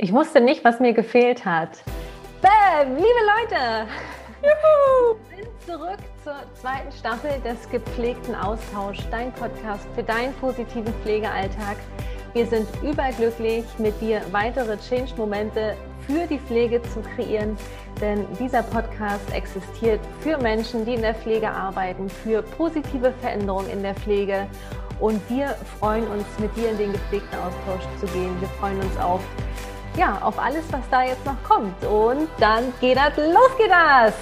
Ich wusste nicht, was mir gefehlt hat. Bäm, liebe Leute! Juhu! Wir sind zurück zur zweiten Staffel des gepflegten Austausch, dein Podcast für deinen positiven Pflegealltag. Wir sind überglücklich, mit dir weitere Change-Momente für die Pflege zu kreieren, denn dieser Podcast existiert für Menschen, die in der Pflege arbeiten, für positive Veränderungen in der Pflege. Und wir freuen uns, mit dir in den gepflegten Austausch zu gehen. Wir freuen uns auf ja, auf alles, was da jetzt noch kommt. Und dann geht das, los geht das!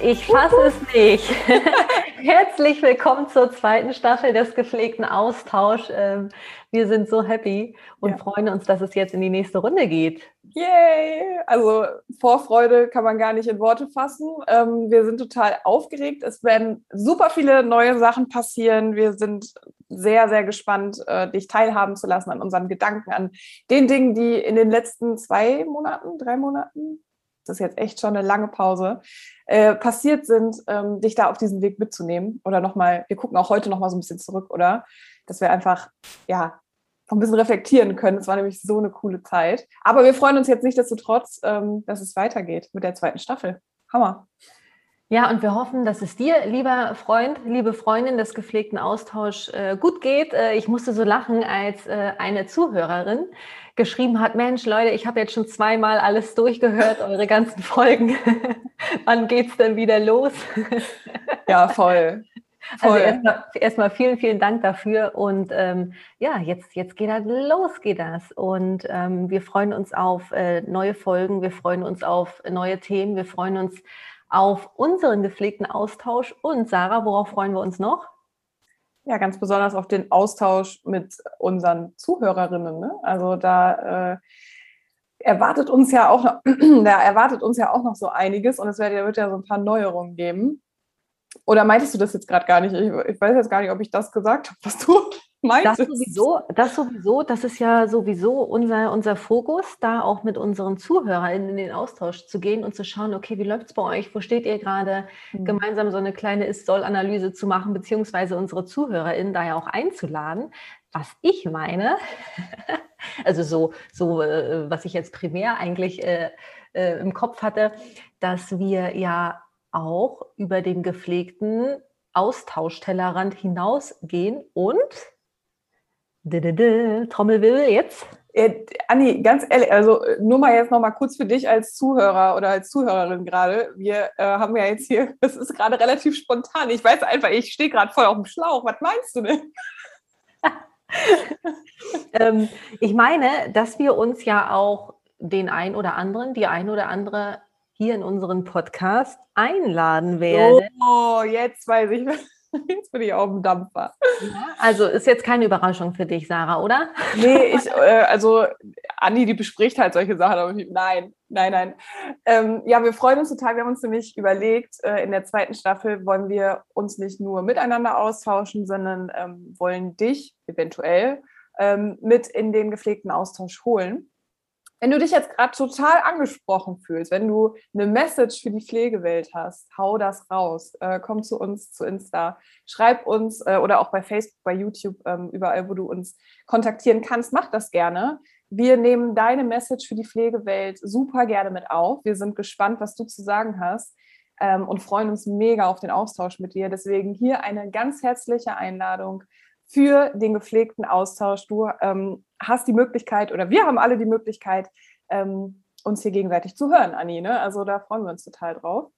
Ich fasse es nicht. Herzlich willkommen zur zweiten Staffel des gepflegten Austausch. Ähm, wir sind so happy und ja. freuen uns, dass es jetzt in die nächste Runde geht. Yay! Also Vorfreude kann man gar nicht in Worte fassen. Ähm, wir sind total aufgeregt. Es werden super viele neue Sachen passieren. Wir sind sehr, sehr gespannt, äh, dich teilhaben zu lassen an unseren Gedanken, an den Dingen, die in den letzten zwei Monaten, drei Monaten, das ist jetzt echt schon eine lange Pause, äh, passiert sind, ähm, dich da auf diesen Weg mitzunehmen. Oder nochmal, wir gucken auch heute nochmal so ein bisschen zurück, oder? Dass wir einfach, ja, ein bisschen reflektieren können. Es war nämlich so eine coole Zeit. Aber wir freuen uns jetzt nicht nichtsdestotrotz, ähm, dass es weitergeht mit der zweiten Staffel. Hammer. Ja, und wir hoffen, dass es dir, lieber Freund, liebe Freundin des gepflegten Austauschs, äh, gut geht. Äh, ich musste so lachen, als äh, eine Zuhörerin geschrieben hat, Mensch, Leute, ich habe jetzt schon zweimal alles durchgehört, eure ganzen Folgen. Wann geht's denn wieder los? ja, voll. Also voll. Also erstmal erst vielen, vielen Dank dafür. Und ähm, ja, jetzt, jetzt geht das los, geht das. Und ähm, wir freuen uns auf neue Folgen, wir freuen uns auf neue Themen, wir freuen uns auf unseren gepflegten Austausch. Und Sarah, worauf freuen wir uns noch? Ja, ganz besonders auf den Austausch mit unseren Zuhörerinnen. Ne? Also da äh, erwartet uns ja auch noch, da erwartet uns ja auch noch so einiges und es wird ja, wird ja so ein paar Neuerungen geben. Oder meintest du das jetzt gerade gar nicht? Ich, ich, weiß jetzt gar nicht, ob ich das gesagt habe, was du Meint das sowieso, das sowieso, das ist ja sowieso unser, unser Fokus, da auch mit unseren Zuhörern in den Austausch zu gehen und zu schauen, okay, wie läuft es bei euch, wo steht ihr gerade, mhm. gemeinsam so eine kleine Ist-Soll-Analyse zu machen, beziehungsweise unsere ZuhörerInnen da ja auch einzuladen. Was ich meine, also so, so äh, was ich jetzt primär eigentlich äh, äh, im Kopf hatte, dass wir ja auch über den gepflegten Austauschtellerrand hinausgehen und Trommelwirbel jetzt. Äh, Anni, ganz ehrlich, also nur mal jetzt noch mal kurz für dich als Zuhörer oder als Zuhörerin gerade. Wir äh, haben ja jetzt hier, das ist gerade relativ spontan. Ich weiß einfach, ich stehe gerade voll auf dem Schlauch. Was meinst du denn? ähm, ich meine, dass wir uns ja auch den ein oder anderen, die ein oder andere hier in unseren Podcast einladen werden. Oh, jetzt weiß ich. Jetzt bin ich auf dem Dampfer. Also ist jetzt keine Überraschung für dich, Sarah, oder? Nee, ich, äh, also Andi, die bespricht halt solche Sachen, aber ich, nein, nein, nein. Ähm, ja, wir freuen uns total. Wir haben uns nämlich überlegt, äh, in der zweiten Staffel wollen wir uns nicht nur miteinander austauschen, sondern ähm, wollen dich eventuell ähm, mit in den gepflegten Austausch holen. Wenn du dich jetzt gerade total angesprochen fühlst, wenn du eine Message für die Pflegewelt hast, hau das raus. Äh, komm zu uns zu Insta, schreib uns äh, oder auch bei Facebook, bei YouTube, ähm, überall, wo du uns kontaktieren kannst, mach das gerne. Wir nehmen deine Message für die Pflegewelt super gerne mit auf. Wir sind gespannt, was du zu sagen hast ähm, und freuen uns mega auf den Austausch mit dir. Deswegen hier eine ganz herzliche Einladung für den gepflegten Austausch. Du ähm, hast die Möglichkeit oder wir haben alle die Möglichkeit, ähm, uns hier gegenseitig zu hören, Anni. Ne? Also da freuen wir uns total drauf.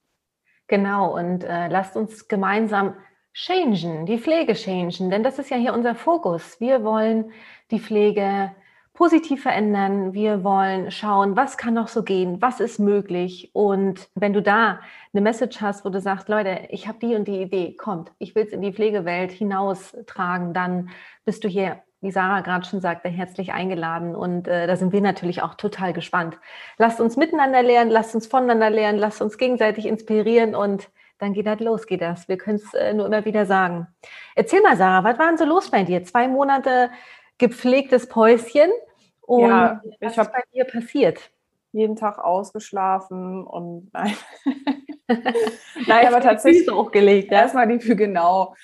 Genau, und äh, lasst uns gemeinsam changen, die Pflege changen, denn das ist ja hier unser Fokus. Wir wollen die Pflege positiv verändern. Wir wollen schauen, was kann noch so gehen, was ist möglich. Und wenn du da eine Message hast, wo du sagst, Leute, ich habe die und die Idee, kommt, ich will es in die Pflegewelt hinaustragen, dann bist du hier, wie Sarah gerade schon sagte, herzlich eingeladen. Und äh, da sind wir natürlich auch total gespannt. Lasst uns miteinander lernen, lasst uns voneinander lernen, lasst uns gegenseitig inspirieren und dann geht das los, geht das. Wir können es äh, nur immer wieder sagen. Erzähl mal, Sarah, was war denn so los bei dir? Zwei Monate gepflegtes Päuschen. Und ja, was ist bei dir passiert? Jeden Tag ausgeschlafen und nein. nein, aber tatsächlich. auch gelegt, ja? Erstmal die für genau.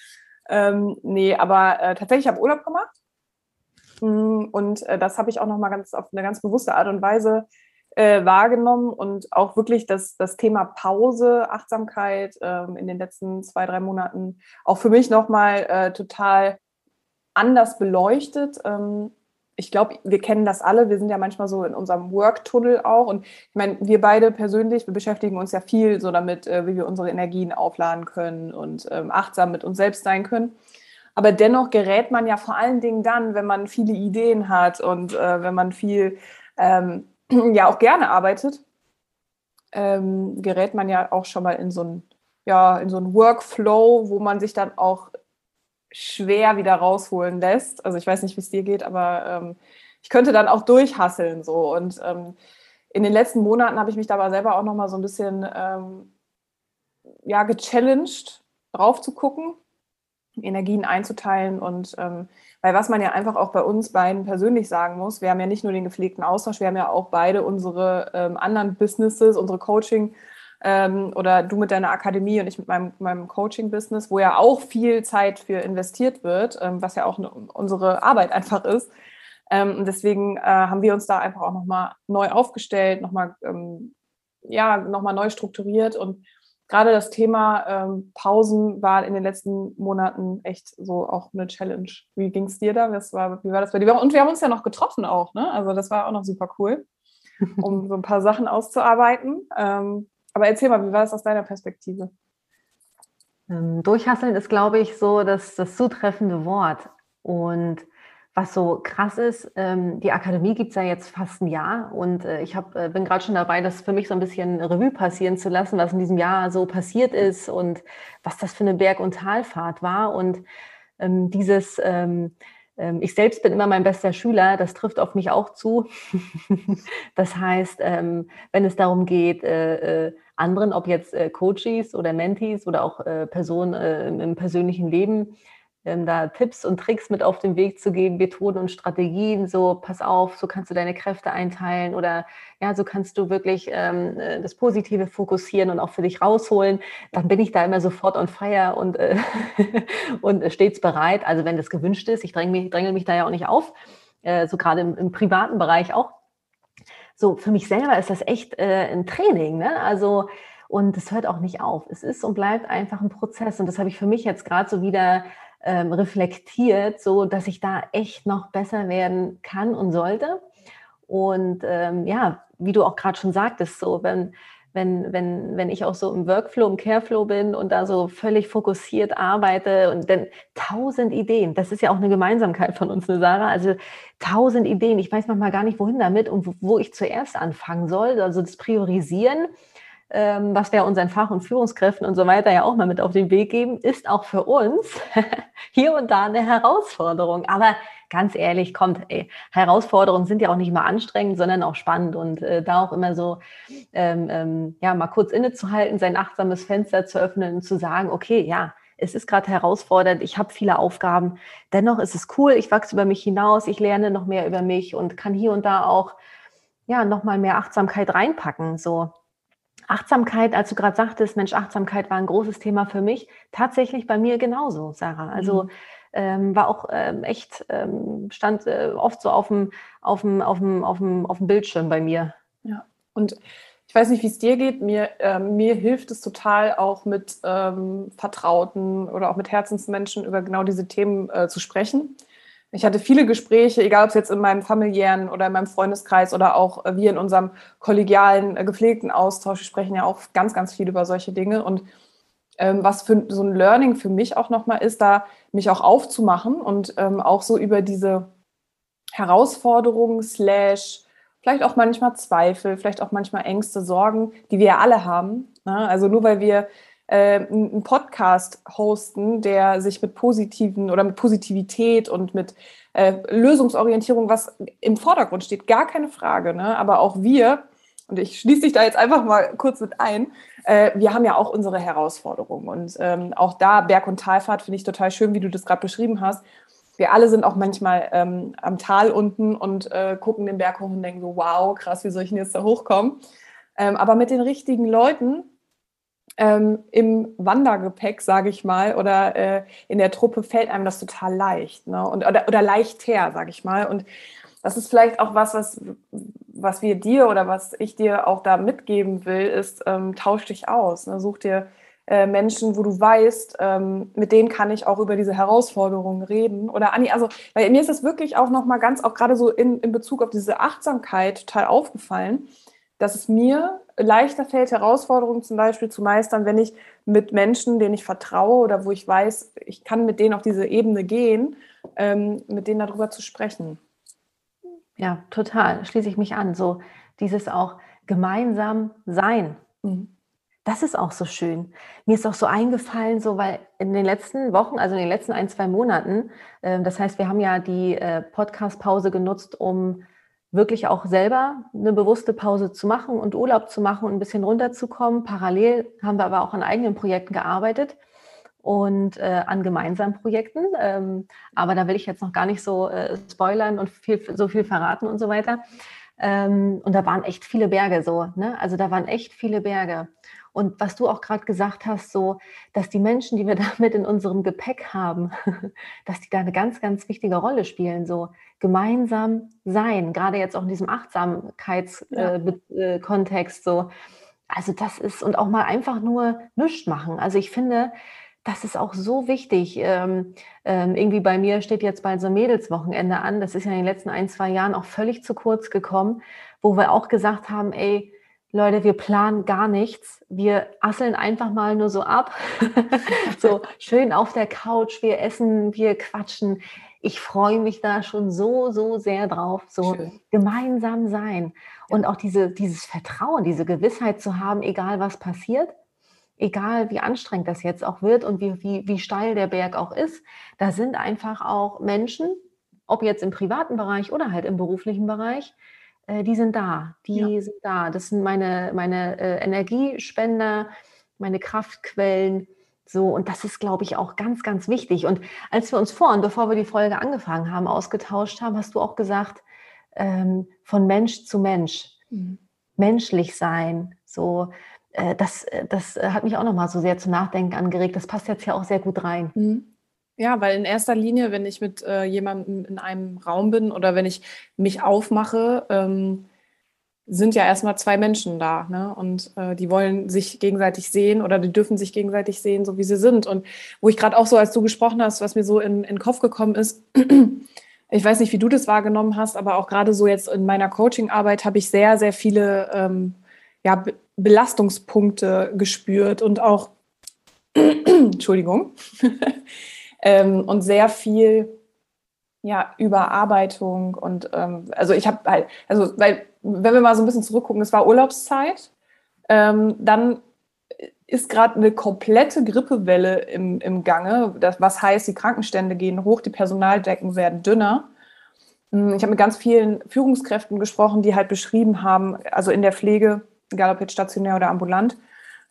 Ähm, nee, aber äh, tatsächlich habe ich Urlaub gemacht. Mm, und äh, das habe ich auch nochmal ganz auf eine ganz bewusste Art und Weise äh, wahrgenommen und auch wirklich das, das Thema Pause, Achtsamkeit ähm, in den letzten zwei, drei Monaten auch für mich nochmal äh, total anders beleuchtet. Ähm, ich glaube, wir kennen das alle. Wir sind ja manchmal so in unserem Work-Tunnel auch. Und ich meine, wir beide persönlich, wir beschäftigen uns ja viel so damit, äh, wie wir unsere Energien aufladen können und ähm, achtsam mit uns selbst sein können. Aber dennoch gerät man ja vor allen Dingen dann, wenn man viele Ideen hat und äh, wenn man viel ähm, ja auch gerne arbeitet, ähm, gerät man ja auch schon mal in so ein ja, in so einen Workflow, wo man sich dann auch schwer wieder rausholen lässt. Also ich weiß nicht, wie es dir geht, aber ähm, ich könnte dann auch durchhasseln so. Und ähm, in den letzten Monaten habe ich mich dabei selber auch noch mal so ein bisschen ähm, ja, gechallenged, drauf zu gucken, Energien einzuteilen und ähm, weil was man ja einfach auch bei uns beiden persönlich sagen muss, wir haben ja nicht nur den gepflegten Austausch, wir haben ja auch beide unsere ähm, anderen Businesses, unsere Coaching- ähm, oder du mit deiner Akademie und ich mit meinem, meinem Coaching-Business, wo ja auch viel Zeit für investiert wird, ähm, was ja auch eine, unsere Arbeit einfach ist. Ähm, deswegen äh, haben wir uns da einfach auch nochmal neu aufgestellt, nochmal ähm, ja, noch neu strukturiert und gerade das Thema ähm, Pausen war in den letzten Monaten echt so auch eine Challenge. Wie ging es dir da? Was war, wie war das bei dir? Und wir haben uns ja noch getroffen auch, ne? Also das war auch noch super cool, um so ein paar Sachen auszuarbeiten. Ähm, aber erzähl mal, wie war das aus deiner Perspektive? Ähm, durchhasseln ist, glaube ich, so das, das zutreffende Wort. Und was so krass ist, ähm, die Akademie gibt es ja jetzt fast ein Jahr und äh, ich hab, äh, bin gerade schon dabei, das für mich so ein bisschen Revue passieren zu lassen, was in diesem Jahr so passiert ist und was das für eine Berg- und Talfahrt war. Und ähm, dieses, ich selbst bin immer mein bester Schüler, das trifft auf mich auch zu. das heißt, ähm, wenn es darum geht, äh, äh, anderen, ob jetzt äh, Coaches oder Mentees oder auch Personen im persönlichen Leben, ähm, da Tipps und Tricks mit auf den Weg zu geben, Methoden und Strategien, so pass auf, so kannst du deine Kräfte einteilen oder ja, so kannst du wirklich ähm, äh, das Positive fokussieren und auch für dich rausholen, dann bin ich da immer sofort on fire und, äh, und stets bereit. Also wenn das gewünscht ist, ich dränge mich, dränge mich da ja auch nicht auf, äh, so gerade im, im, privaten Bereich auch. So, für mich selber ist das echt äh, ein Training, ne? Also und es hört auch nicht auf. Es ist und bleibt einfach ein Prozess. Und das habe ich für mich jetzt gerade so wieder ähm, reflektiert, so dass ich da echt noch besser werden kann und sollte. Und ähm, ja, wie du auch gerade schon sagtest, so wenn, wenn, wenn, wenn ich auch so im Workflow, im Careflow bin und da so völlig fokussiert arbeite und dann tausend Ideen, das ist ja auch eine Gemeinsamkeit von uns, ne Sarah, also tausend Ideen, ich weiß manchmal gar nicht, wohin damit und wo, wo ich zuerst anfangen soll, also das Priorisieren ähm, was wir unseren Fach- und Führungskräften und so weiter ja auch mal mit auf den Weg geben, ist auch für uns hier und da eine Herausforderung. Aber ganz ehrlich, kommt, ey, Herausforderungen sind ja auch nicht mal anstrengend, sondern auch spannend. Und äh, da auch immer so, ähm, ähm, ja, mal kurz innezuhalten, sein achtsames Fenster zu öffnen und zu sagen, okay, ja, es ist gerade herausfordernd, ich habe viele Aufgaben, dennoch ist es cool, ich wachse über mich hinaus, ich lerne noch mehr über mich und kann hier und da auch ja noch mal mehr Achtsamkeit reinpacken, so Achtsamkeit, als du gerade sagtest, Mensch, Achtsamkeit war ein großes Thema für mich. Tatsächlich bei mir genauso, Sarah. Also mhm. ähm, war auch ähm, echt, ähm, stand äh, oft so auf dem, auf, dem, auf, dem, auf, dem, auf dem Bildschirm bei mir. Ja, und ich weiß nicht, wie es dir geht. Mir, äh, mir hilft es total auch mit ähm, Vertrauten oder auch mit Herzensmenschen über genau diese Themen äh, zu sprechen. Ich hatte viele Gespräche, egal ob es jetzt in meinem familiären oder in meinem Freundeskreis oder auch äh, wir in unserem kollegialen, äh, gepflegten Austausch, wir sprechen ja auch ganz, ganz viel über solche Dinge. Und ähm, was für so ein Learning für mich auch nochmal ist, da mich auch aufzumachen und ähm, auch so über diese Herausforderungen, slash, vielleicht auch manchmal Zweifel, vielleicht auch manchmal Ängste, Sorgen, die wir ja alle haben. Ne? Also nur weil wir äh, einen Podcast hosten, der sich mit positiven oder mit Positivität und mit äh, Lösungsorientierung, was im Vordergrund steht, gar keine Frage. Ne? Aber auch wir, und ich schließe dich da jetzt einfach mal kurz mit ein, äh, wir haben ja auch unsere Herausforderungen. Und ähm, auch da Berg- und Talfahrt finde ich total schön, wie du das gerade beschrieben hast. Wir alle sind auch manchmal ähm, am Tal unten und äh, gucken den Berg hoch und denken so, wow, krass, wie soll ich denn jetzt da hochkommen? Ähm, aber mit den richtigen Leuten ähm, im Wandergepäck, sage ich mal, oder äh, in der Truppe fällt einem das total leicht. Ne? Und, oder, oder leicht her, sage ich mal. Und das ist vielleicht auch was, was, was wir dir oder was ich dir auch da mitgeben will, ist, ähm, tausch dich aus. Ne? Such dir äh, Menschen, wo du weißt, ähm, mit denen kann ich auch über diese Herausforderungen reden. Oder Anni, also, weil mir ist das wirklich auch nochmal ganz, auch gerade so in, in Bezug auf diese Achtsamkeit total aufgefallen, dass es mir leichter fällt, Herausforderungen zum Beispiel zu meistern, wenn ich mit Menschen, denen ich vertraue oder wo ich weiß, ich kann mit denen auf diese Ebene gehen, ähm, mit denen darüber zu sprechen. Ja, total. Schließe ich mich an. So dieses auch gemeinsam sein. Mhm. Das ist auch so schön. Mir ist auch so eingefallen, so weil in den letzten Wochen, also in den letzten ein, zwei Monaten, äh, das heißt, wir haben ja die äh, Podcast-Pause genutzt, um wirklich auch selber eine bewusste Pause zu machen und Urlaub zu machen und ein bisschen runterzukommen. Parallel haben wir aber auch an eigenen Projekten gearbeitet und äh, an gemeinsamen Projekten. Ähm, aber da will ich jetzt noch gar nicht so äh, spoilern und viel, so viel verraten und so weiter. Ähm, und da waren echt viele Berge so. Ne? Also da waren echt viele Berge. Und was du auch gerade gesagt hast, so, dass die Menschen, die wir damit in unserem Gepäck haben, dass die da eine ganz, ganz wichtige Rolle spielen, so gemeinsam sein, gerade jetzt auch in diesem Achtsamkeitskontext, ja. äh, äh, so. Also das ist, und auch mal einfach nur nichts machen. Also ich finde, das ist auch so wichtig. Ähm, ähm, irgendwie bei mir steht jetzt bald so ein Mädelswochenende an. Das ist ja in den letzten ein, zwei Jahren auch völlig zu kurz gekommen, wo wir auch gesagt haben, ey, Leute, wir planen gar nichts. Wir asseln einfach mal nur so ab. so schön auf der Couch, wir essen, wir quatschen. Ich freue mich da schon so, so sehr drauf. So schön. gemeinsam sein. Und auch diese, dieses Vertrauen, diese Gewissheit zu haben, egal was passiert, egal wie anstrengend das jetzt auch wird und wie, wie, wie steil der Berg auch ist, da sind einfach auch Menschen, ob jetzt im privaten Bereich oder halt im beruflichen Bereich, äh, die sind da, die ja. sind da. Das sind meine, meine äh, Energiespender, meine Kraftquellen. So, und das ist, glaube ich, auch ganz, ganz wichtig. Und als wir uns vorhin, bevor wir die Folge angefangen haben, ausgetauscht haben, hast du auch gesagt, ähm, von Mensch zu Mensch, mhm. menschlich sein, so, äh, das, äh, das äh, hat mich auch nochmal so sehr zum Nachdenken angeregt. Das passt jetzt ja auch sehr gut rein. Mhm. Ja, weil in erster Linie, wenn ich mit äh, jemandem in einem Raum bin oder wenn ich mich aufmache, ähm, sind ja erstmal zwei Menschen da. Ne? Und äh, die wollen sich gegenseitig sehen oder die dürfen sich gegenseitig sehen, so wie sie sind. Und wo ich gerade auch so, als du gesprochen hast, was mir so in, in den Kopf gekommen ist, ich weiß nicht, wie du das wahrgenommen hast, aber auch gerade so jetzt in meiner Coaching-Arbeit habe ich sehr, sehr viele ähm, ja, Belastungspunkte gespürt und auch, Entschuldigung, ähm, und sehr viel ja, Überarbeitung und ähm, also ich habe halt, also weil, wenn wir mal so ein bisschen zurückgucken, es war Urlaubszeit, ähm, dann ist gerade eine komplette Grippewelle im, im Gange, das, was heißt, die Krankenstände gehen hoch, die Personaldecken werden dünner. Hm, ich habe mit ganz vielen Führungskräften gesprochen, die halt beschrieben haben, also in der Pflege, egal ob jetzt stationär oder ambulant,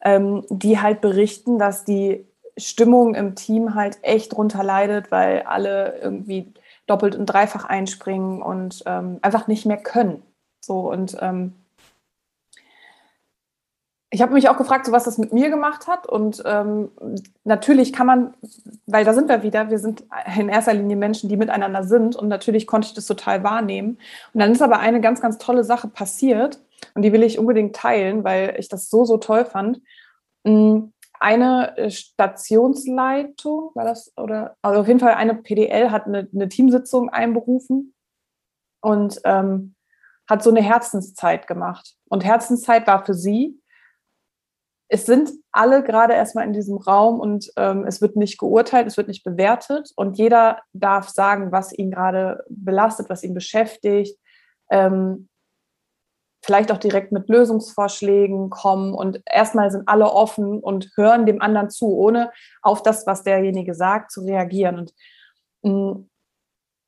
ähm, die halt berichten, dass die Stimmung im Team halt echt drunter leidet, weil alle irgendwie doppelt und dreifach einspringen und ähm, einfach nicht mehr können. So und ähm, ich habe mich auch gefragt, so was das mit mir gemacht hat. Und ähm, natürlich kann man, weil da sind wir wieder, wir sind in erster Linie Menschen, die miteinander sind. Und natürlich konnte ich das total wahrnehmen. Und dann ist aber eine ganz, ganz tolle Sache passiert. Und die will ich unbedingt teilen, weil ich das so, so toll fand. Hm, eine äh, Stationsleitung, war das, oder also auf jeden Fall eine PDL hat eine, eine Teamsitzung einberufen und ähm, hat so eine Herzenszeit gemacht. Und Herzenszeit war für sie, es sind alle gerade erstmal in diesem Raum und ähm, es wird nicht geurteilt, es wird nicht bewertet und jeder darf sagen, was ihn gerade belastet, was ihn beschäftigt. Ähm, vielleicht auch direkt mit Lösungsvorschlägen kommen und erstmal sind alle offen und hören dem anderen zu, ohne auf das, was derjenige sagt, zu reagieren. Und mh, mm,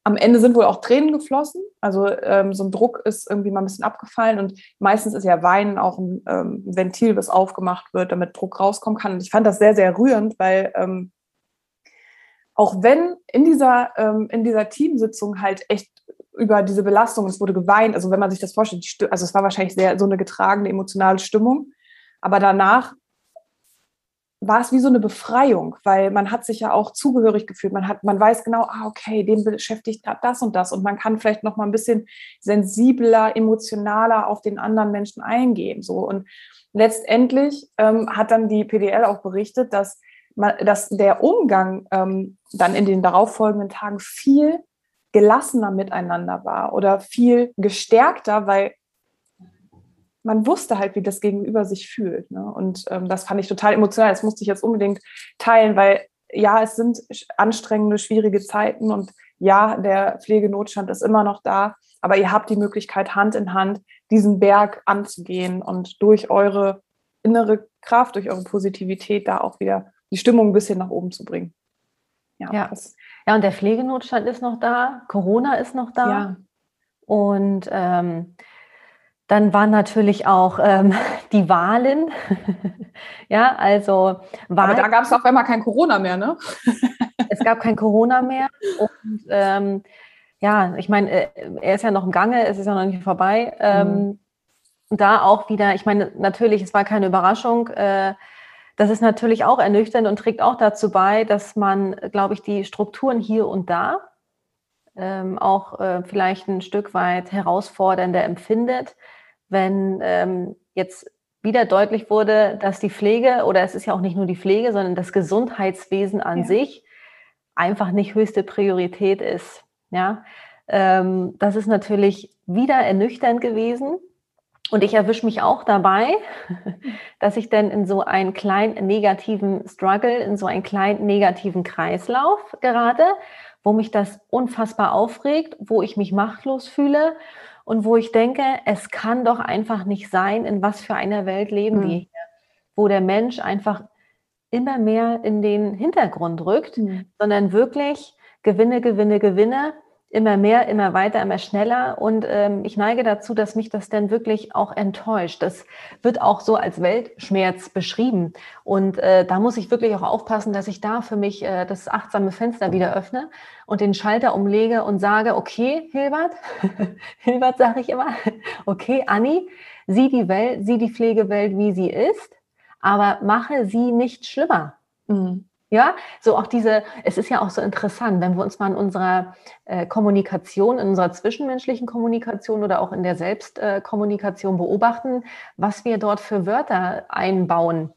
am Ende sind wohl auch Tränen geflossen. Also ähm, so ein Druck ist irgendwie mal ein bisschen abgefallen und meistens ist ja Weinen auch ein ähm, Ventil, das aufgemacht wird, damit Druck rauskommen kann. Und ich fand das sehr, sehr rührend, weil ähm, auch wenn in dieser, ähm, in dieser Teamsitzung halt echt über diese Belastung, es wurde geweint, also wenn man sich das vorstellt, also es war wahrscheinlich sehr so eine getragene emotionale Stimmung, aber danach war es wie so eine Befreiung, weil man hat sich ja auch zugehörig gefühlt. Man hat, man weiß genau, ah, okay, den beschäftigt gerade das und das und man kann vielleicht noch mal ein bisschen sensibler, emotionaler auf den anderen Menschen eingehen. So und letztendlich ähm, hat dann die PDL auch berichtet, dass man, dass der Umgang ähm, dann in den darauffolgenden Tagen viel gelassener miteinander war oder viel gestärkter, weil man wusste halt, wie das Gegenüber sich fühlt. Ne? Und ähm, das fand ich total emotional. Das musste ich jetzt unbedingt teilen, weil ja, es sind anstrengende, schwierige Zeiten und ja, der Pflegenotstand ist immer noch da, aber ihr habt die Möglichkeit, Hand in Hand diesen Berg anzugehen und durch eure innere Kraft, durch eure Positivität da auch wieder die Stimmung ein bisschen nach oben zu bringen. Ja, ja. ja und der Pflegenotstand ist noch da, Corona ist noch da. Ja. Und ähm, dann waren natürlich auch ähm, die Wahlen. ja, also Wahl Aber da gab es auf einmal kein Corona mehr, ne? es gab kein Corona mehr. Und ähm, ja, ich meine, äh, er ist ja noch im Gange, es ist ja noch nicht vorbei. Ähm, mhm. Da auch wieder, ich meine, natürlich, es war keine Überraschung. Äh, das ist natürlich auch ernüchternd und trägt auch dazu bei, dass man, glaube ich, die Strukturen hier und da ähm, auch äh, vielleicht ein Stück weit herausfordernder empfindet wenn ähm, jetzt wieder deutlich wurde, dass die Pflege, oder es ist ja auch nicht nur die Pflege, sondern das Gesundheitswesen an ja. sich einfach nicht höchste Priorität ist. Ja, ähm, das ist natürlich wieder ernüchternd gewesen. Und ich erwische mich auch dabei, dass ich dann in so einen kleinen negativen Struggle, in so einen kleinen negativen Kreislauf gerate, wo mich das unfassbar aufregt, wo ich mich machtlos fühle und wo ich denke, es kann doch einfach nicht sein, in was für einer Welt leben mhm. wir hier, wo der Mensch einfach immer mehr in den Hintergrund rückt, mhm. sondern wirklich Gewinne, Gewinne, Gewinne immer mehr, immer weiter, immer schneller. Und ähm, ich neige dazu, dass mich das dann wirklich auch enttäuscht. Das wird auch so als Weltschmerz beschrieben. Und äh, da muss ich wirklich auch aufpassen, dass ich da für mich äh, das achtsame Fenster wieder öffne und den Schalter umlege und sage, okay, Hilbert, Hilbert sage ich immer, okay, Anni, sieh die Welt, sieh die Pflegewelt, wie sie ist, aber mache sie nicht schlimmer. Mhm. Ja, so auch diese, es ist ja auch so interessant, wenn wir uns mal in unserer äh, Kommunikation, in unserer zwischenmenschlichen Kommunikation oder auch in der Selbstkommunikation äh, beobachten, was wir dort für Wörter einbauen.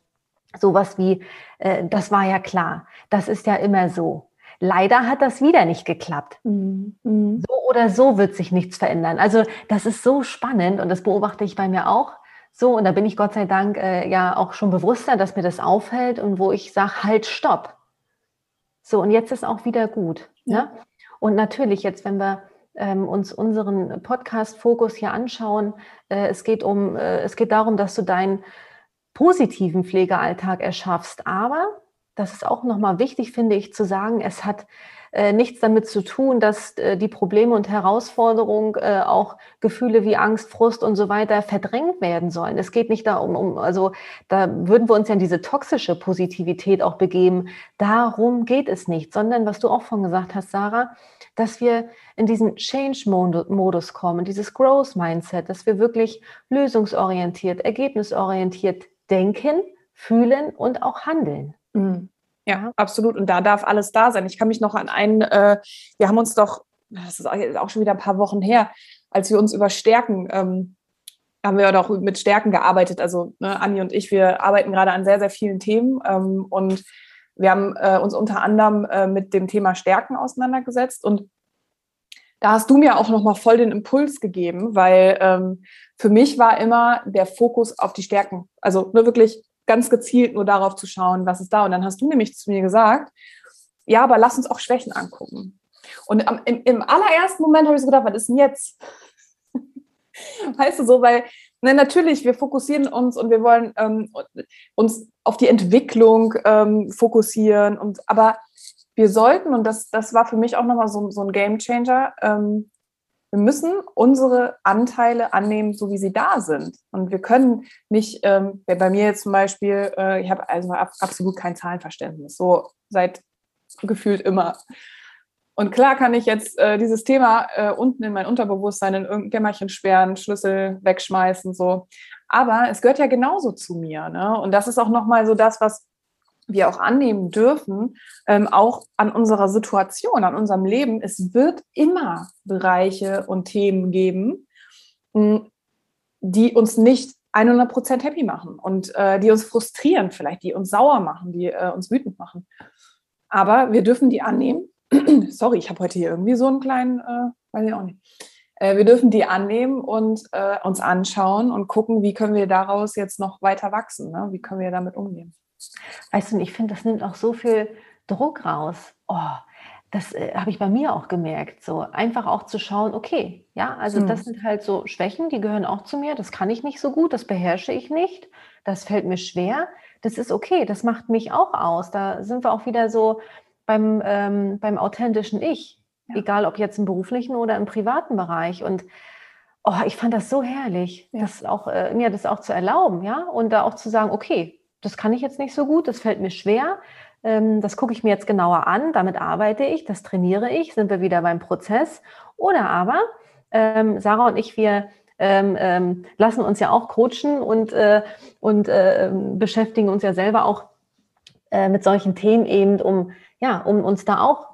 Sowas wie, äh, das war ja klar, das ist ja immer so. Leider hat das wieder nicht geklappt. Mhm. So oder so wird sich nichts verändern. Also das ist so spannend und das beobachte ich bei mir auch so, und da bin ich Gott sei Dank äh, ja auch schon bewusster, dass mir das auffällt und wo ich sage, halt, stopp. So, und jetzt ist auch wieder gut. Ne? Ja. Ne? Und natürlich jetzt, wenn wir ähm, uns unseren Podcast-Fokus hier anschauen, äh, es, geht um, äh, es geht darum, dass du deinen positiven Pflegealltag erschaffst. Aber, das ist auch nochmal wichtig, finde ich, zu sagen, es hat nichts damit zu tun, dass äh, die Probleme und Herausforderungen, äh, auch Gefühle wie Angst, Frust und so weiter verdrängt werden sollen. Es geht nicht darum, um, also da würden wir uns ja in diese toxische Positivität auch begeben. Darum geht es nicht, sondern was du auch von gesagt hast, Sarah, dass wir in diesen Change-Modus kommen, dieses Growth-Mindset, dass wir wirklich lösungsorientiert, ergebnisorientiert denken, fühlen und auch handeln. Mhm. Ja, absolut. Und da darf alles da sein. Ich kann mich noch an einen, äh, wir haben uns doch, das ist auch schon wieder ein paar Wochen her, als wir uns über Stärken, ähm, haben wir doch mit Stärken gearbeitet. Also ne, Anni und ich, wir arbeiten gerade an sehr, sehr vielen Themen ähm, und wir haben äh, uns unter anderem äh, mit dem Thema Stärken auseinandergesetzt und da hast du mir auch nochmal voll den Impuls gegeben, weil ähm, für mich war immer der Fokus auf die Stärken. Also nur wirklich ganz gezielt nur darauf zu schauen, was ist da. Und dann hast du nämlich zu mir gesagt, ja, aber lass uns auch Schwächen angucken. Und am, im, im, allerersten Moment habe ich so gedacht, was ist denn jetzt? weißt du so, weil ne, natürlich, wir fokussieren uns und wir wollen ähm, uns auf die Entwicklung ähm, fokussieren. Und, aber wir sollten, und das, das war für mich auch nochmal so, so ein Game Changer, ähm, wir müssen unsere Anteile annehmen, so wie sie da sind. Und wir können nicht, ähm, bei mir jetzt zum Beispiel, äh, ich habe also absolut kein Zahlenverständnis, so seit gefühlt immer. Und klar kann ich jetzt äh, dieses Thema äh, unten in mein Unterbewusstsein in irgendein Kämmerchen sperren, Schlüssel wegschmeißen, so. Aber es gehört ja genauso zu mir. Ne? Und das ist auch nochmal so das, was wir auch annehmen dürfen, ähm, auch an unserer Situation, an unserem Leben. Es wird immer Bereiche und Themen geben, hm, die uns nicht 100 Prozent happy machen und äh, die uns frustrieren vielleicht, die uns sauer machen, die äh, uns wütend machen. Aber wir dürfen die annehmen. Sorry, ich habe heute hier irgendwie so einen kleinen, äh, weiß ich auch nicht. Äh, wir dürfen die annehmen und äh, uns anschauen und gucken, wie können wir daraus jetzt noch weiter wachsen. Ne? Wie können wir damit umgehen? Weißt du, ich finde, das nimmt auch so viel Druck raus. Oh, das äh, habe ich bei mir auch gemerkt. So einfach auch zu schauen, okay, ja, also hm. das sind halt so Schwächen, die gehören auch zu mir. Das kann ich nicht so gut, das beherrsche ich nicht, das fällt mir schwer. Das ist okay, das macht mich auch aus. Da sind wir auch wieder so beim, ähm, beim authentischen Ich, ja. egal ob jetzt im beruflichen oder im privaten Bereich. Und oh, ich fand das so herrlich, ja. das auch, äh, mir das auch zu erlauben, ja, und da auch zu sagen, okay, das kann ich jetzt nicht so gut, das fällt mir schwer. Ähm, das gucke ich mir jetzt genauer an, damit arbeite ich, das trainiere ich, sind wir wieder beim Prozess. Oder aber, ähm, Sarah und ich, wir ähm, ähm, lassen uns ja auch coachen und, äh, und äh, beschäftigen uns ja selber auch äh, mit solchen Themen eben, um, ja, um uns da auch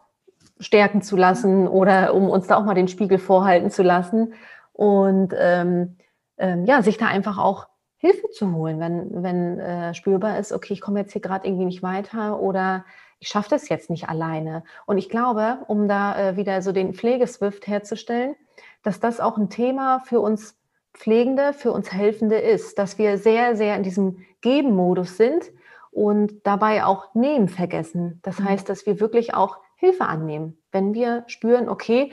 stärken zu lassen oder um uns da auch mal den Spiegel vorhalten zu lassen und ähm, ähm, ja, sich da einfach auch Hilfe zu holen, wenn, wenn äh, spürbar ist, okay, ich komme jetzt hier gerade irgendwie nicht weiter oder ich schaffe das jetzt nicht alleine. Und ich glaube, um da äh, wieder so den Pflegeswift herzustellen, dass das auch ein Thema für uns Pflegende, für uns Helfende ist, dass wir sehr, sehr in diesem Geben-Modus sind und dabei auch Nehmen vergessen. Das mhm. heißt, dass wir wirklich auch Hilfe annehmen, wenn wir spüren, okay,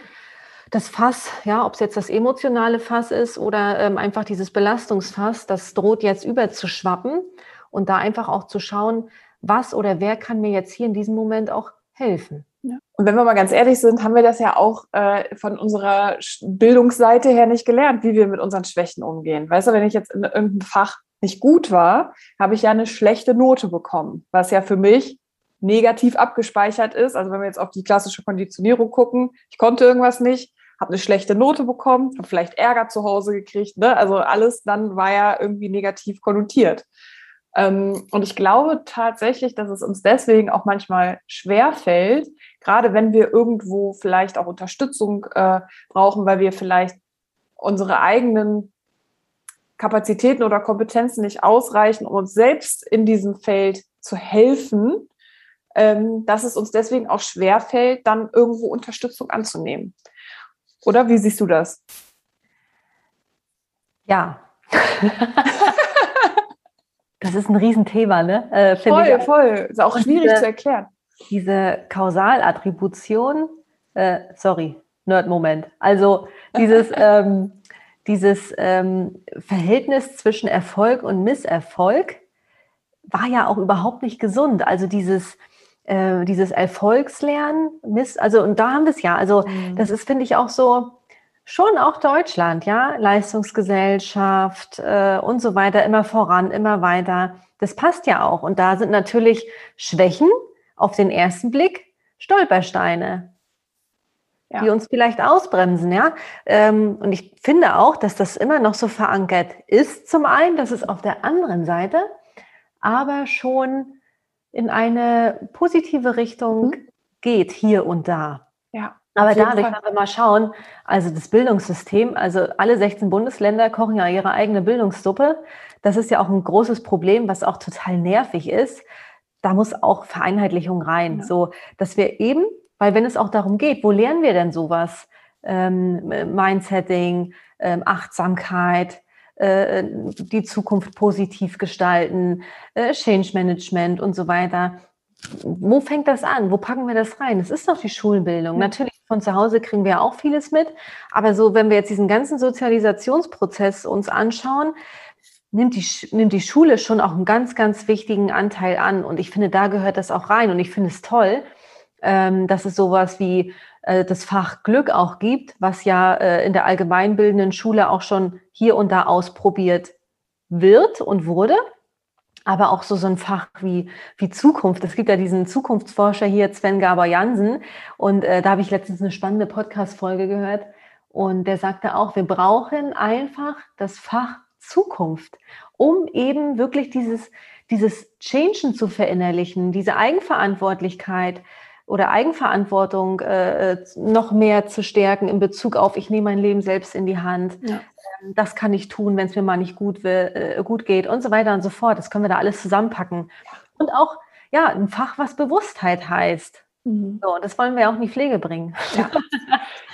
das Fass, ja, ob es jetzt das emotionale Fass ist oder ähm, einfach dieses Belastungsfass, das droht jetzt überzuschwappen und da einfach auch zu schauen, was oder wer kann mir jetzt hier in diesem Moment auch helfen. Und wenn wir mal ganz ehrlich sind, haben wir das ja auch äh, von unserer Bildungsseite her nicht gelernt, wie wir mit unseren Schwächen umgehen. Weißt du, wenn ich jetzt in irgendeinem Fach nicht gut war, habe ich ja eine schlechte Note bekommen, was ja für mich negativ abgespeichert ist. Also wenn wir jetzt auf die klassische Konditionierung gucken, ich konnte irgendwas nicht, habe eine schlechte Note bekommen, habe vielleicht Ärger zu Hause gekriegt. Ne? Also alles dann war ja irgendwie negativ konnotiert. Ähm, und ich glaube tatsächlich, dass es uns deswegen auch manchmal schwer fällt, gerade wenn wir irgendwo vielleicht auch Unterstützung äh, brauchen, weil wir vielleicht unsere eigenen Kapazitäten oder Kompetenzen nicht ausreichen, um uns selbst in diesem Feld zu helfen, ähm, dass es uns deswegen auch schwer fällt, dann irgendwo Unterstützung anzunehmen. Oder wie siehst du das? Ja. das ist ein Riesenthema, ne? Äh, voll, ich. voll. Ist auch schwierig diese, zu erklären. Diese Kausalattribution, äh, sorry, Nerd-Moment. Also dieses, ähm, dieses ähm, Verhältnis zwischen Erfolg und Misserfolg war ja auch überhaupt nicht gesund. Also dieses, äh, dieses Erfolgslernen, Miss, also und da haben wir es ja. Also mhm. das ist, finde ich, auch so schon auch Deutschland, ja, Leistungsgesellschaft äh, und so weiter, immer voran, immer weiter. Das passt ja auch. Und da sind natürlich Schwächen auf den ersten Blick Stolpersteine, ja. die uns vielleicht ausbremsen, ja. Ähm, und ich finde auch, dass das immer noch so verankert ist. Zum einen, dass es auf der anderen Seite aber schon in eine positive Richtung mhm. geht, hier und da. Ja. Aber dadurch, wenn wir mal schauen, also das Bildungssystem, also alle 16 Bundesländer kochen ja ihre eigene Bildungssuppe. Das ist ja auch ein großes Problem, was auch total nervig ist. Da muss auch Vereinheitlichung rein, ja. so dass wir eben, weil wenn es auch darum geht, wo lernen wir denn sowas? Ähm, Mindsetting, ähm, Achtsamkeit, äh, die Zukunft positiv gestalten, äh, Change Management und so weiter. Wo fängt das an? Wo packen wir das rein? Es ist doch die Schulbildung. Natürlich von zu Hause kriegen wir auch vieles mit, aber so, wenn wir jetzt diesen ganzen Sozialisationsprozess uns anschauen, nimmt die, nimmt die Schule schon auch einen ganz, ganz wichtigen Anteil an. Und ich finde, da gehört das auch rein. Und ich finde es toll, ähm, dass es sowas wie äh, das Fach Glück auch gibt, was ja äh, in der allgemeinbildenden Schule auch schon hier und da ausprobiert wird und wurde. Aber auch so, so ein Fach wie, wie Zukunft. Es gibt ja diesen Zukunftsforscher hier, Sven Gaber Jansen. Und äh, da habe ich letztens eine spannende Podcast-Folge gehört. Und der sagte auch, wir brauchen einfach das Fach Zukunft, um eben wirklich dieses, dieses Changen zu verinnerlichen, diese Eigenverantwortlichkeit oder Eigenverantwortung äh, noch mehr zu stärken in Bezug auf, ich nehme mein Leben selbst in die Hand. Ja. Ähm, das kann ich tun, wenn es mir mal nicht gut, will, äh, gut geht und so weiter und so fort. Das können wir da alles zusammenpacken. Und auch ja, ein Fach, was Bewusstheit heißt. Mhm. So, das wollen wir auch in die Pflege bringen. Ja.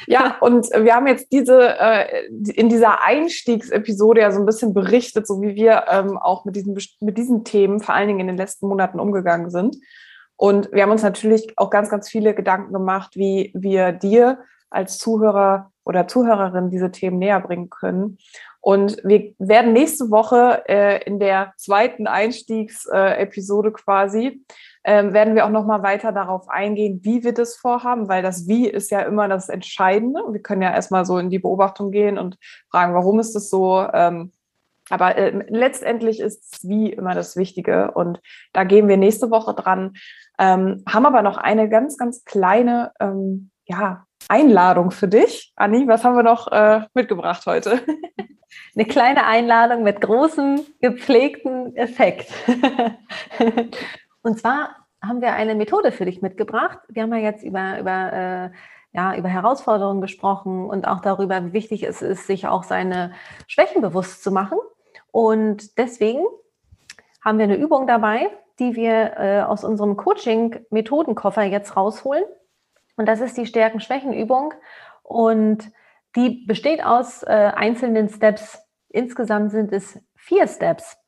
ja, und wir haben jetzt diese äh, in dieser Einstiegsepisode ja so ein bisschen berichtet, so wie wir ähm, auch mit diesen, mit diesen Themen vor allen Dingen in den letzten Monaten umgegangen sind. Und wir haben uns natürlich auch ganz, ganz viele Gedanken gemacht, wie wir dir als Zuhörer oder Zuhörerin diese Themen näher bringen können. Und wir werden nächste Woche äh, in der zweiten Einstiegsepisode äh, quasi ähm, werden wir auch noch mal weiter darauf eingehen, wie wir das vorhaben, weil das Wie ist ja immer das Entscheidende. Wir können ja erstmal so in die Beobachtung gehen und fragen, warum ist das so? Ähm, aber äh, letztendlich ist das Wie immer das Wichtige und da gehen wir nächste Woche dran. Ähm, haben aber noch eine ganz, ganz kleine ähm, ja, Einladung für dich. Anni, was haben wir noch äh, mitgebracht heute? Eine kleine Einladung mit großem, gepflegten Effekt. Und zwar haben wir eine Methode für dich mitgebracht. Wir haben ja jetzt über, über, äh, ja, über Herausforderungen gesprochen und auch darüber, wie wichtig es ist, sich auch seine Schwächen bewusst zu machen. Und deswegen haben wir eine Übung dabei, die wir äh, aus unserem Coaching-Methodenkoffer jetzt rausholen. Und das ist die Stärken-Schwächen-Übung. Und die besteht aus äh, einzelnen Steps. Insgesamt sind es vier Steps.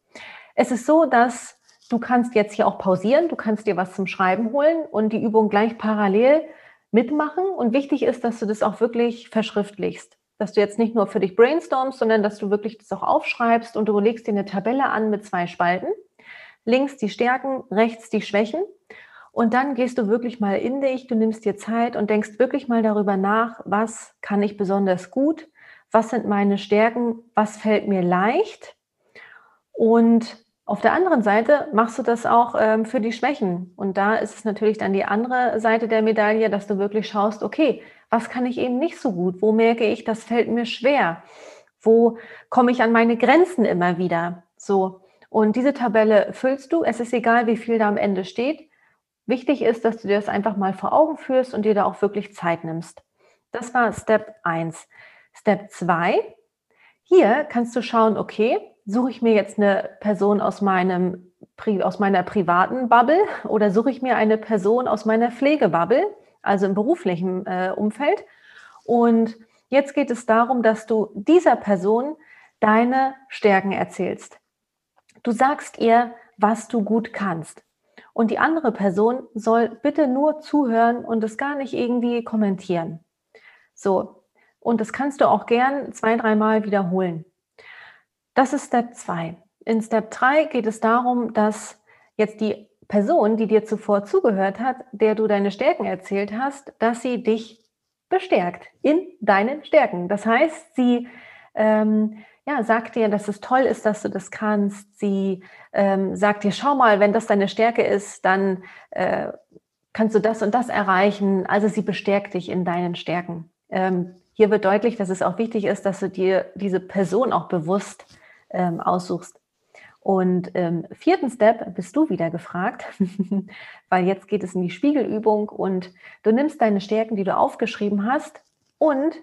Es ist so, dass Du kannst jetzt hier auch pausieren, du kannst dir was zum Schreiben holen und die Übung gleich parallel mitmachen. Und wichtig ist, dass du das auch wirklich verschriftlichst. Dass du jetzt nicht nur für dich brainstormst, sondern dass du wirklich das auch aufschreibst und du legst dir eine Tabelle an mit zwei Spalten. Links die Stärken, rechts die Schwächen. Und dann gehst du wirklich mal in dich, du nimmst dir Zeit und denkst wirklich mal darüber nach, was kann ich besonders gut, was sind meine Stärken, was fällt mir leicht. Und auf der anderen Seite machst du das auch ähm, für die Schwächen. Und da ist es natürlich dann die andere Seite der Medaille, dass du wirklich schaust, okay, was kann ich eben nicht so gut? Wo merke ich, das fällt mir schwer? Wo komme ich an meine Grenzen immer wieder? So. Und diese Tabelle füllst du. Es ist egal, wie viel da am Ende steht. Wichtig ist, dass du dir das einfach mal vor Augen führst und dir da auch wirklich Zeit nimmst. Das war Step 1. Step 2. Hier kannst du schauen, okay, suche ich mir jetzt eine Person aus meinem aus meiner privaten Bubble oder suche ich mir eine Person aus meiner Pflegebubble, also im beruflichen äh, Umfeld. Und jetzt geht es darum, dass du dieser Person deine Stärken erzählst. Du sagst ihr, was du gut kannst. Und die andere Person soll bitte nur zuhören und es gar nicht irgendwie kommentieren. So. Und das kannst du auch gern zwei, dreimal wiederholen. Das ist Step 2. In Step 3 geht es darum, dass jetzt die Person, die dir zuvor zugehört hat, der du deine Stärken erzählt hast, dass sie dich bestärkt in deinen Stärken. Das heißt, sie ähm, ja, sagt dir, dass es toll ist, dass du das kannst. Sie ähm, sagt dir, schau mal, wenn das deine Stärke ist, dann äh, kannst du das und das erreichen. Also sie bestärkt dich in deinen Stärken. Ähm, hier wird deutlich, dass es auch wichtig ist, dass du dir diese Person auch bewusst ähm, aussuchst. Und im ähm, vierten Step bist du wieder gefragt, weil jetzt geht es in die Spiegelübung und du nimmst deine Stärken, die du aufgeschrieben hast und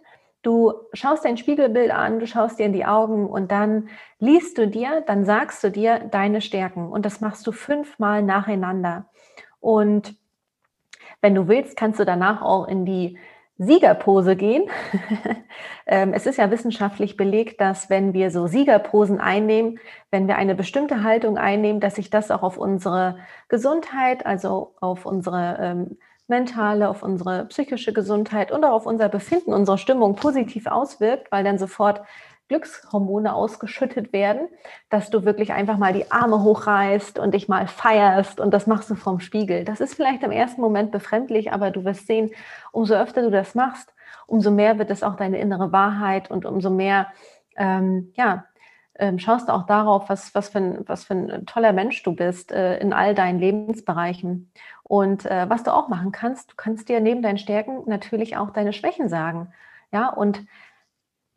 du schaust dein Spiegelbild an, du schaust dir in die Augen und dann liest du dir, dann sagst du dir deine Stärken und das machst du fünfmal nacheinander. Und wenn du willst, kannst du danach auch in die Siegerpose gehen. Ähm, es ist ja wissenschaftlich belegt, dass wenn wir so Siegerposen einnehmen, wenn wir eine bestimmte Haltung einnehmen, dass sich das auch auf unsere Gesundheit, also auf unsere ähm, mentale, auf unsere psychische Gesundheit und auch auf unser Befinden, unsere Stimmung positiv auswirkt, weil dann sofort Glückshormone ausgeschüttet werden, dass du wirklich einfach mal die Arme hochreißt und dich mal feierst und das machst du vom Spiegel. Das ist vielleicht im ersten Moment befremdlich, aber du wirst sehen, umso öfter du das machst, umso mehr wird es auch deine innere Wahrheit und umso mehr, ähm, ja, ähm, schaust du auch darauf, was, was, für ein, was für ein toller Mensch du bist äh, in all deinen Lebensbereichen. Und äh, was du auch machen kannst, du kannst dir neben deinen Stärken natürlich auch deine Schwächen sagen. Ja, und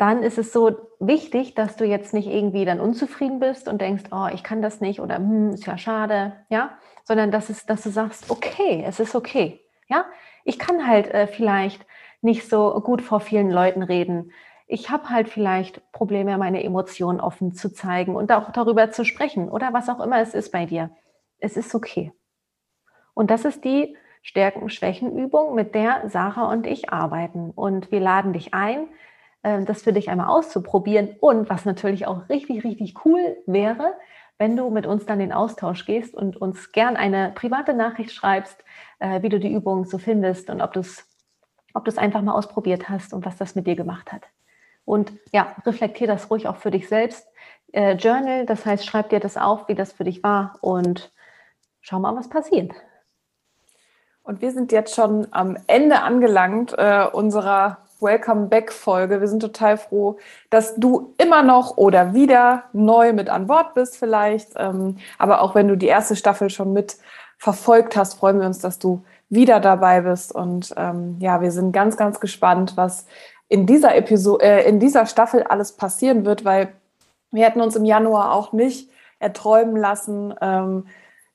dann ist es so wichtig, dass du jetzt nicht irgendwie dann unzufrieden bist und denkst, oh, ich kann das nicht oder hm, ist ja schade, ja, sondern dass, es, dass du sagst, okay, es ist okay, ja, ich kann halt äh, vielleicht nicht so gut vor vielen Leuten reden. Ich habe halt vielleicht Probleme, meine Emotionen offen zu zeigen und auch darüber zu sprechen oder was auch immer es ist bei dir. Es ist okay. Und das ist die Stärken-Schwächen-Übung, mit der Sarah und ich arbeiten. Und wir laden dich ein, das für dich einmal auszuprobieren. Und was natürlich auch richtig, richtig cool wäre, wenn du mit uns dann in Austausch gehst und uns gern eine private Nachricht schreibst, äh, wie du die Übung so findest und ob du es ob einfach mal ausprobiert hast und was das mit dir gemacht hat. Und ja, reflektier das ruhig auch für dich selbst. Äh, Journal, das heißt, schreib dir das auf, wie das für dich war und schau mal, was passiert. Und wir sind jetzt schon am Ende angelangt äh, unserer Welcome Back Folge. Wir sind total froh, dass du immer noch oder wieder neu mit an Bord bist vielleicht. Ähm, aber auch wenn du die erste Staffel schon mit verfolgt hast, freuen wir uns, dass du wieder dabei bist. Und ähm, ja, wir sind ganz, ganz gespannt, was in dieser Episode, äh, in dieser Staffel alles passieren wird, weil wir hätten uns im Januar auch nicht erträumen lassen, ähm,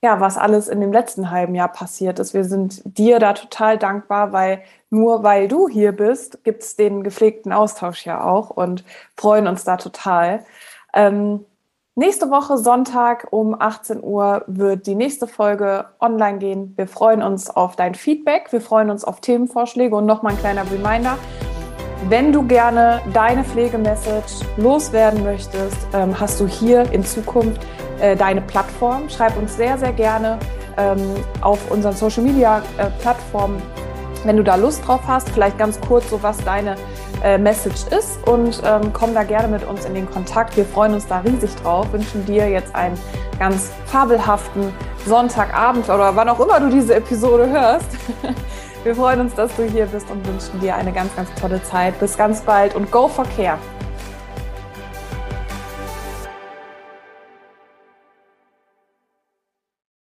ja, was alles in dem letzten halben Jahr passiert ist. Wir sind dir da total dankbar, weil nur weil du hier bist, gibt es den gepflegten Austausch ja auch und freuen uns da total. Ähm, nächste Woche Sonntag um 18 Uhr wird die nächste Folge online gehen. Wir freuen uns auf dein Feedback, wir freuen uns auf Themenvorschläge und nochmal ein kleiner Reminder. Wenn du gerne deine Pflegemessage loswerden möchtest, ähm, hast du hier in Zukunft äh, deine Plattform. Schreib uns sehr, sehr gerne ähm, auf unseren Social Media äh, Plattformen, wenn du da Lust drauf hast, vielleicht ganz kurz so, was deine äh, Message ist und ähm, komm da gerne mit uns in den Kontakt. Wir freuen uns da riesig drauf, wünschen dir jetzt einen ganz fabelhaften Sonntagabend oder wann auch immer du diese Episode hörst. Wir freuen uns, dass du hier bist und wünschen dir eine ganz, ganz tolle Zeit. Bis ganz bald und go for care!